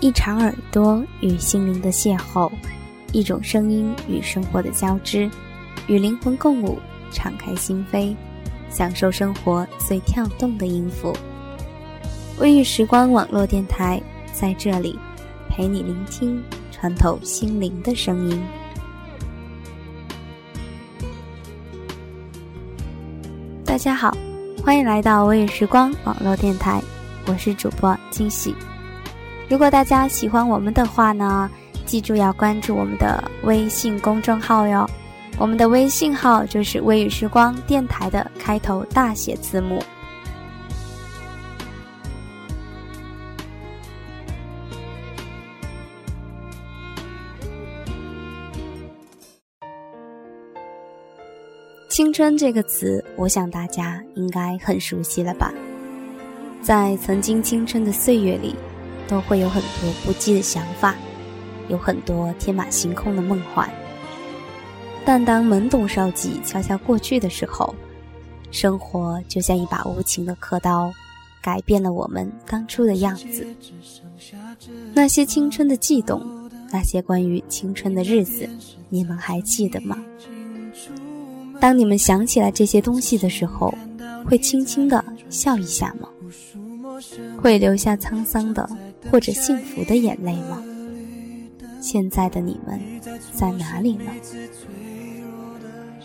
一场耳朵与心灵的邂逅，一种声音与生活的交织，与灵魂共舞，敞开心扉，享受生活最跳动的音符。微雨时光网络电台在这里陪你聆听，穿透心灵的声音。大家好，欢迎来到微雨时光网络电台，我是主播惊喜。如果大家喜欢我们的话呢，记住要关注我们的微信公众号哟。我们的微信号就是“微雨时光电台”的开头大写字母。青春这个词，我想大家应该很熟悉了吧？在曾经青春的岁月里。都会有很多不羁的想法，有很多天马行空的梦幻。但当懵懂少季悄悄过去的时候，生活就像一把无情的刻刀，改变了我们当初的样子。那些青春的悸动，那些关于青春的日子，你们还记得吗？当你们想起来这些东西的时候，会轻轻的笑一下吗？会留下沧桑的？或者幸福的眼泪吗？现在的你们在哪里呢？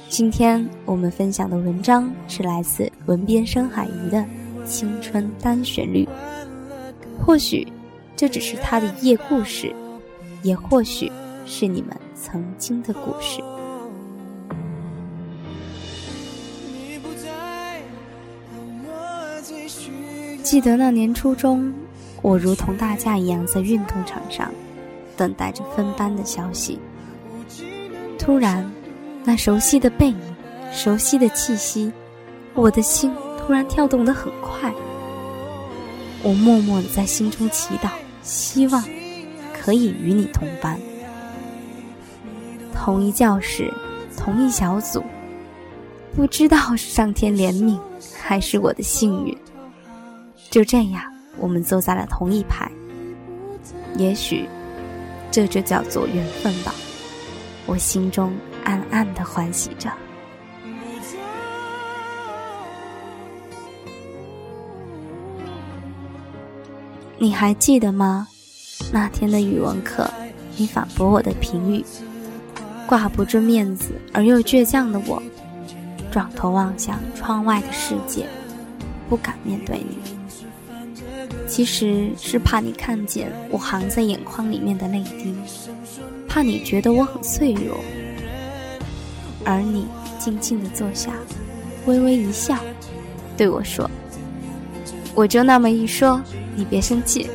今天我们分享的文章是来自文编深海鱼的《青春单旋律》。或许这只是他的一页故事，也或许是你们曾经的故事。记得那年初中。我如同大家一样在运动场上，等待着分班的消息。突然，那熟悉的背影，熟悉的气息，我的心突然跳动得很快。我默默地在心中祈祷，希望可以与你同班，同一教室，同一小组。不知道是上天怜悯，还是我的幸运。就这样。我们坐在了同一排，也许这就叫做缘分吧。我心中暗暗的欢喜着。你还记得吗？那天的语文课，你反驳我的评语，挂不住面子而又倔强的我，转头望向窗外的世界，不敢面对你。其实是怕你看见我含在眼眶里面的泪滴，怕你觉得我很脆弱，而你静静的坐下，微微一笑，对我说：“我就那么一说，你别生气。”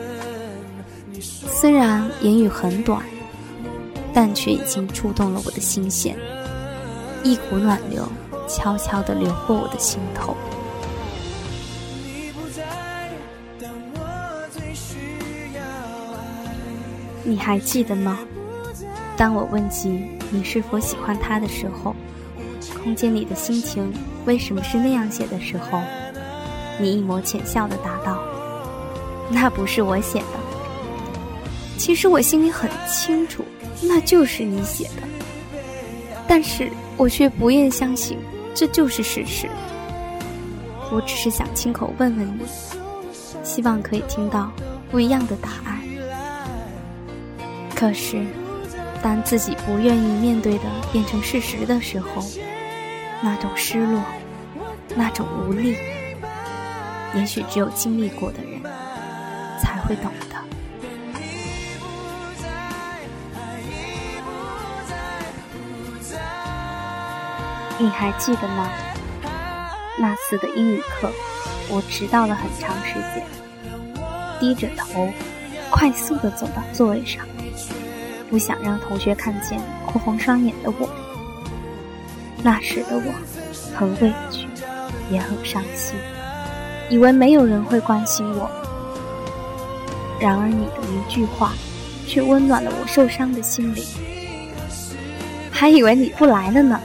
虽然言语很短，但却已经触动了我的心弦，一股暖流悄悄地流过我的心头。你还记得吗？当我问及你是否喜欢他的时候，空间里的心情为什么是那样写的时候，你一抹浅笑的答道：“那不是我写的。”其实我心里很清楚，那就是你写的，但是我却不愿相信这就是事实。我只是想亲口问问你，希望可以听到不一样的答案。可是，当自己不愿意面对的变成事实的时候，那种失落，那种无力，也许只有经历过的人才会懂得。你还记得吗？那次的英语课，我迟到了很长时间，低着头，快速的走到座位上。不想让同学看见哭红双眼的我。那时的我，很委屈，也很伤心，以为没有人会关心我。然而你的一句话，却温暖了我受伤的心灵。还以为你不来了呢。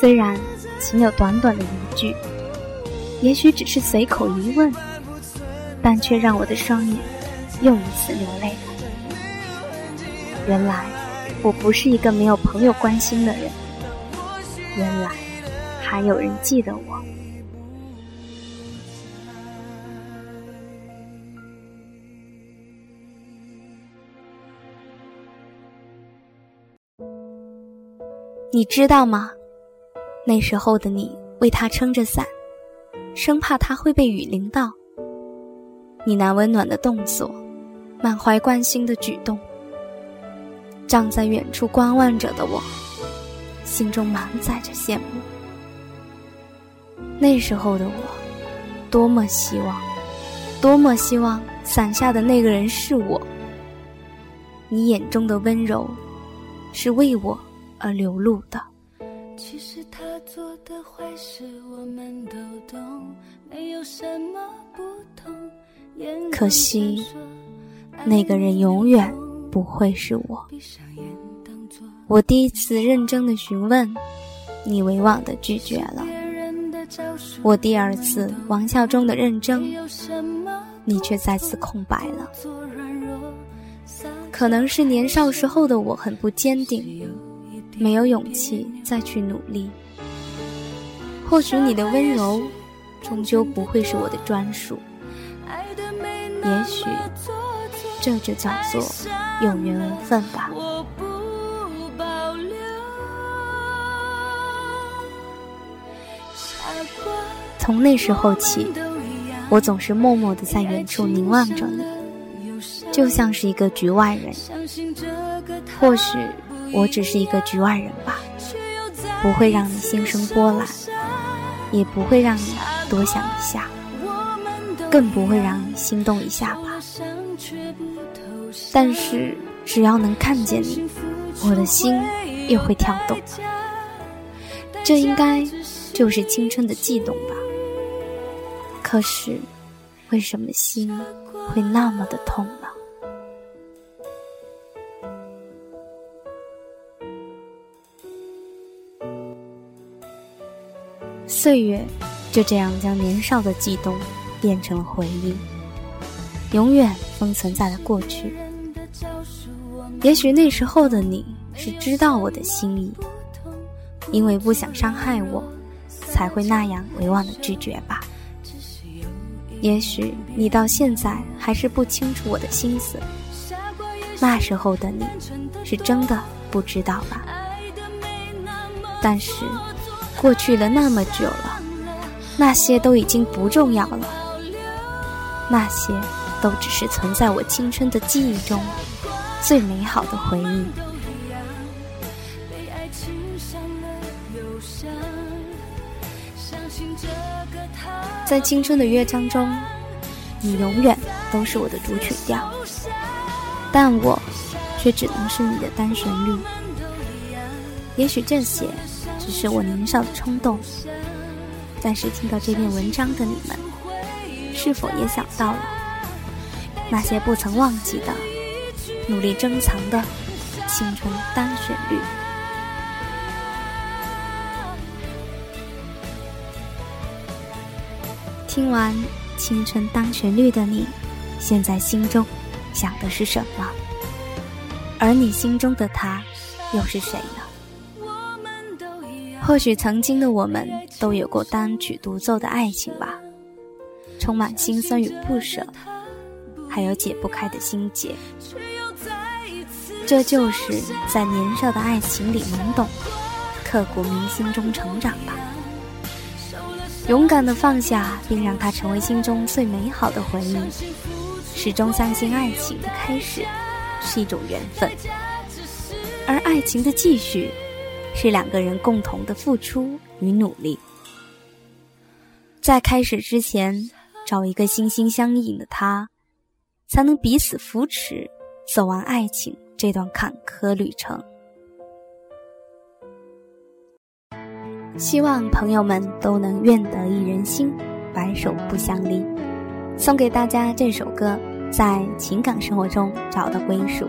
虽然仅有短短的一句，也许只是随口一问，但却让我的双眼又一次流泪。原来我不是一个没有朋友关心的人，原来还有人记得我。你知道吗？那时候的你为他撑着伞，生怕他会被雨淋到。你那温暖的动作，满怀关心的举动，站在远处观望着的我，心中满载着羡慕。那时候的我，多么希望，多么希望伞下的那个人是我。你眼中的温柔，是为我而流露的。其实他做的坏事我们都懂，没有什么不同。可惜，那个人永远不会是我。我第一次认真的询问，你委婉的拒绝了；我第二次玩笑中的认真，你却再次空白了。可能是年少时候的我很不坚定，没有勇气再去努力。或许你的温柔，终究不会是我的专属。也许这就叫做有缘无分吧。从那时候起，我总是默默的在远处凝望着你，就像是一个局外人。或许我只是一个局外人吧，不会让你心生波澜，也不会让你多想一下。更不会让你心动一下吧。但是只要能看见你，我的心又会跳动。这应该就是青春的悸动吧。可是，为什么心会那么的痛呢？岁月就这样将年少的悸动。变成了回忆，永远封存在了过去。也许那时候的你是知道我的心意，因为不想伤害我，才会那样委婉的拒绝吧。也许你到现在还是不清楚我的心思，那时候的你是真的不知道吧。但是过去了那么久了，那些都已经不重要了。那些都只是存在我青春的记忆中最美好的回忆。在青春的乐章中，你永远都是我的主曲调，但我却只能是你的单旋律。也许这些只是我年少的冲动，但是听到这篇文章的你们。是否也想到了那些不曾忘记的、努力珍藏的青春单旋律？听完青春单旋律的你，现在心中想的是什么？而你心中的他又是谁呢？或许曾经的我们都有过单曲独奏的爱情吧。充满心酸与不舍，还有解不开的心结。这就是在年少的爱情里懵懂，刻骨铭心中成长吧。勇敢的放下，并让它成为心中最美好的回忆。始终相信爱情的开始是一种缘分，而爱情的继续是两个人共同的付出与努力。在开始之前。找一个心心相印的他，才能彼此扶持，走完爱情这段坎坷旅程。希望朋友们都能愿得一人心，白首不相离。送给大家这首歌，在情感生活中找到归属。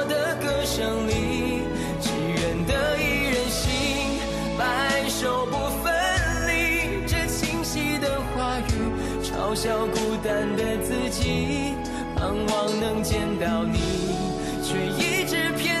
嘲笑孤单的自己，盼望能见到你，却一直骗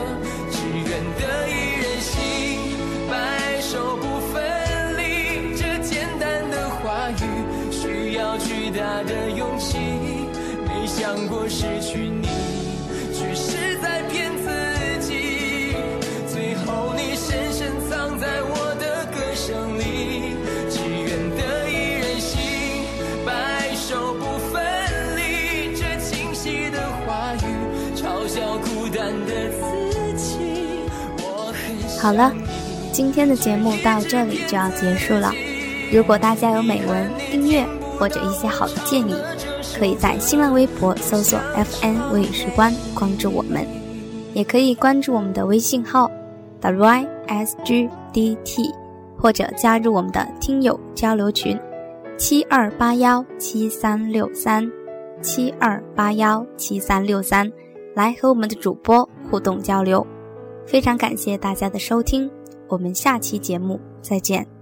失去你，却是在骗自己。最后你深深藏在我的歌声里。只愿得一人心，白首不分离。这清晰的话语嘲笑孤单的自己。我很好了。今天的节目到这里就要结束了。如果大家有美文、音乐或者一些好的建议，可以在新浪微博搜索 “FN 微语时光”关注我们，也可以关注我们的微信号 “wysgdt”，或者加入我们的听友交流群七二八幺七三六三七二八幺七三六三，来和我们的主播互动交流。非常感谢大家的收听。我们下期节目再见。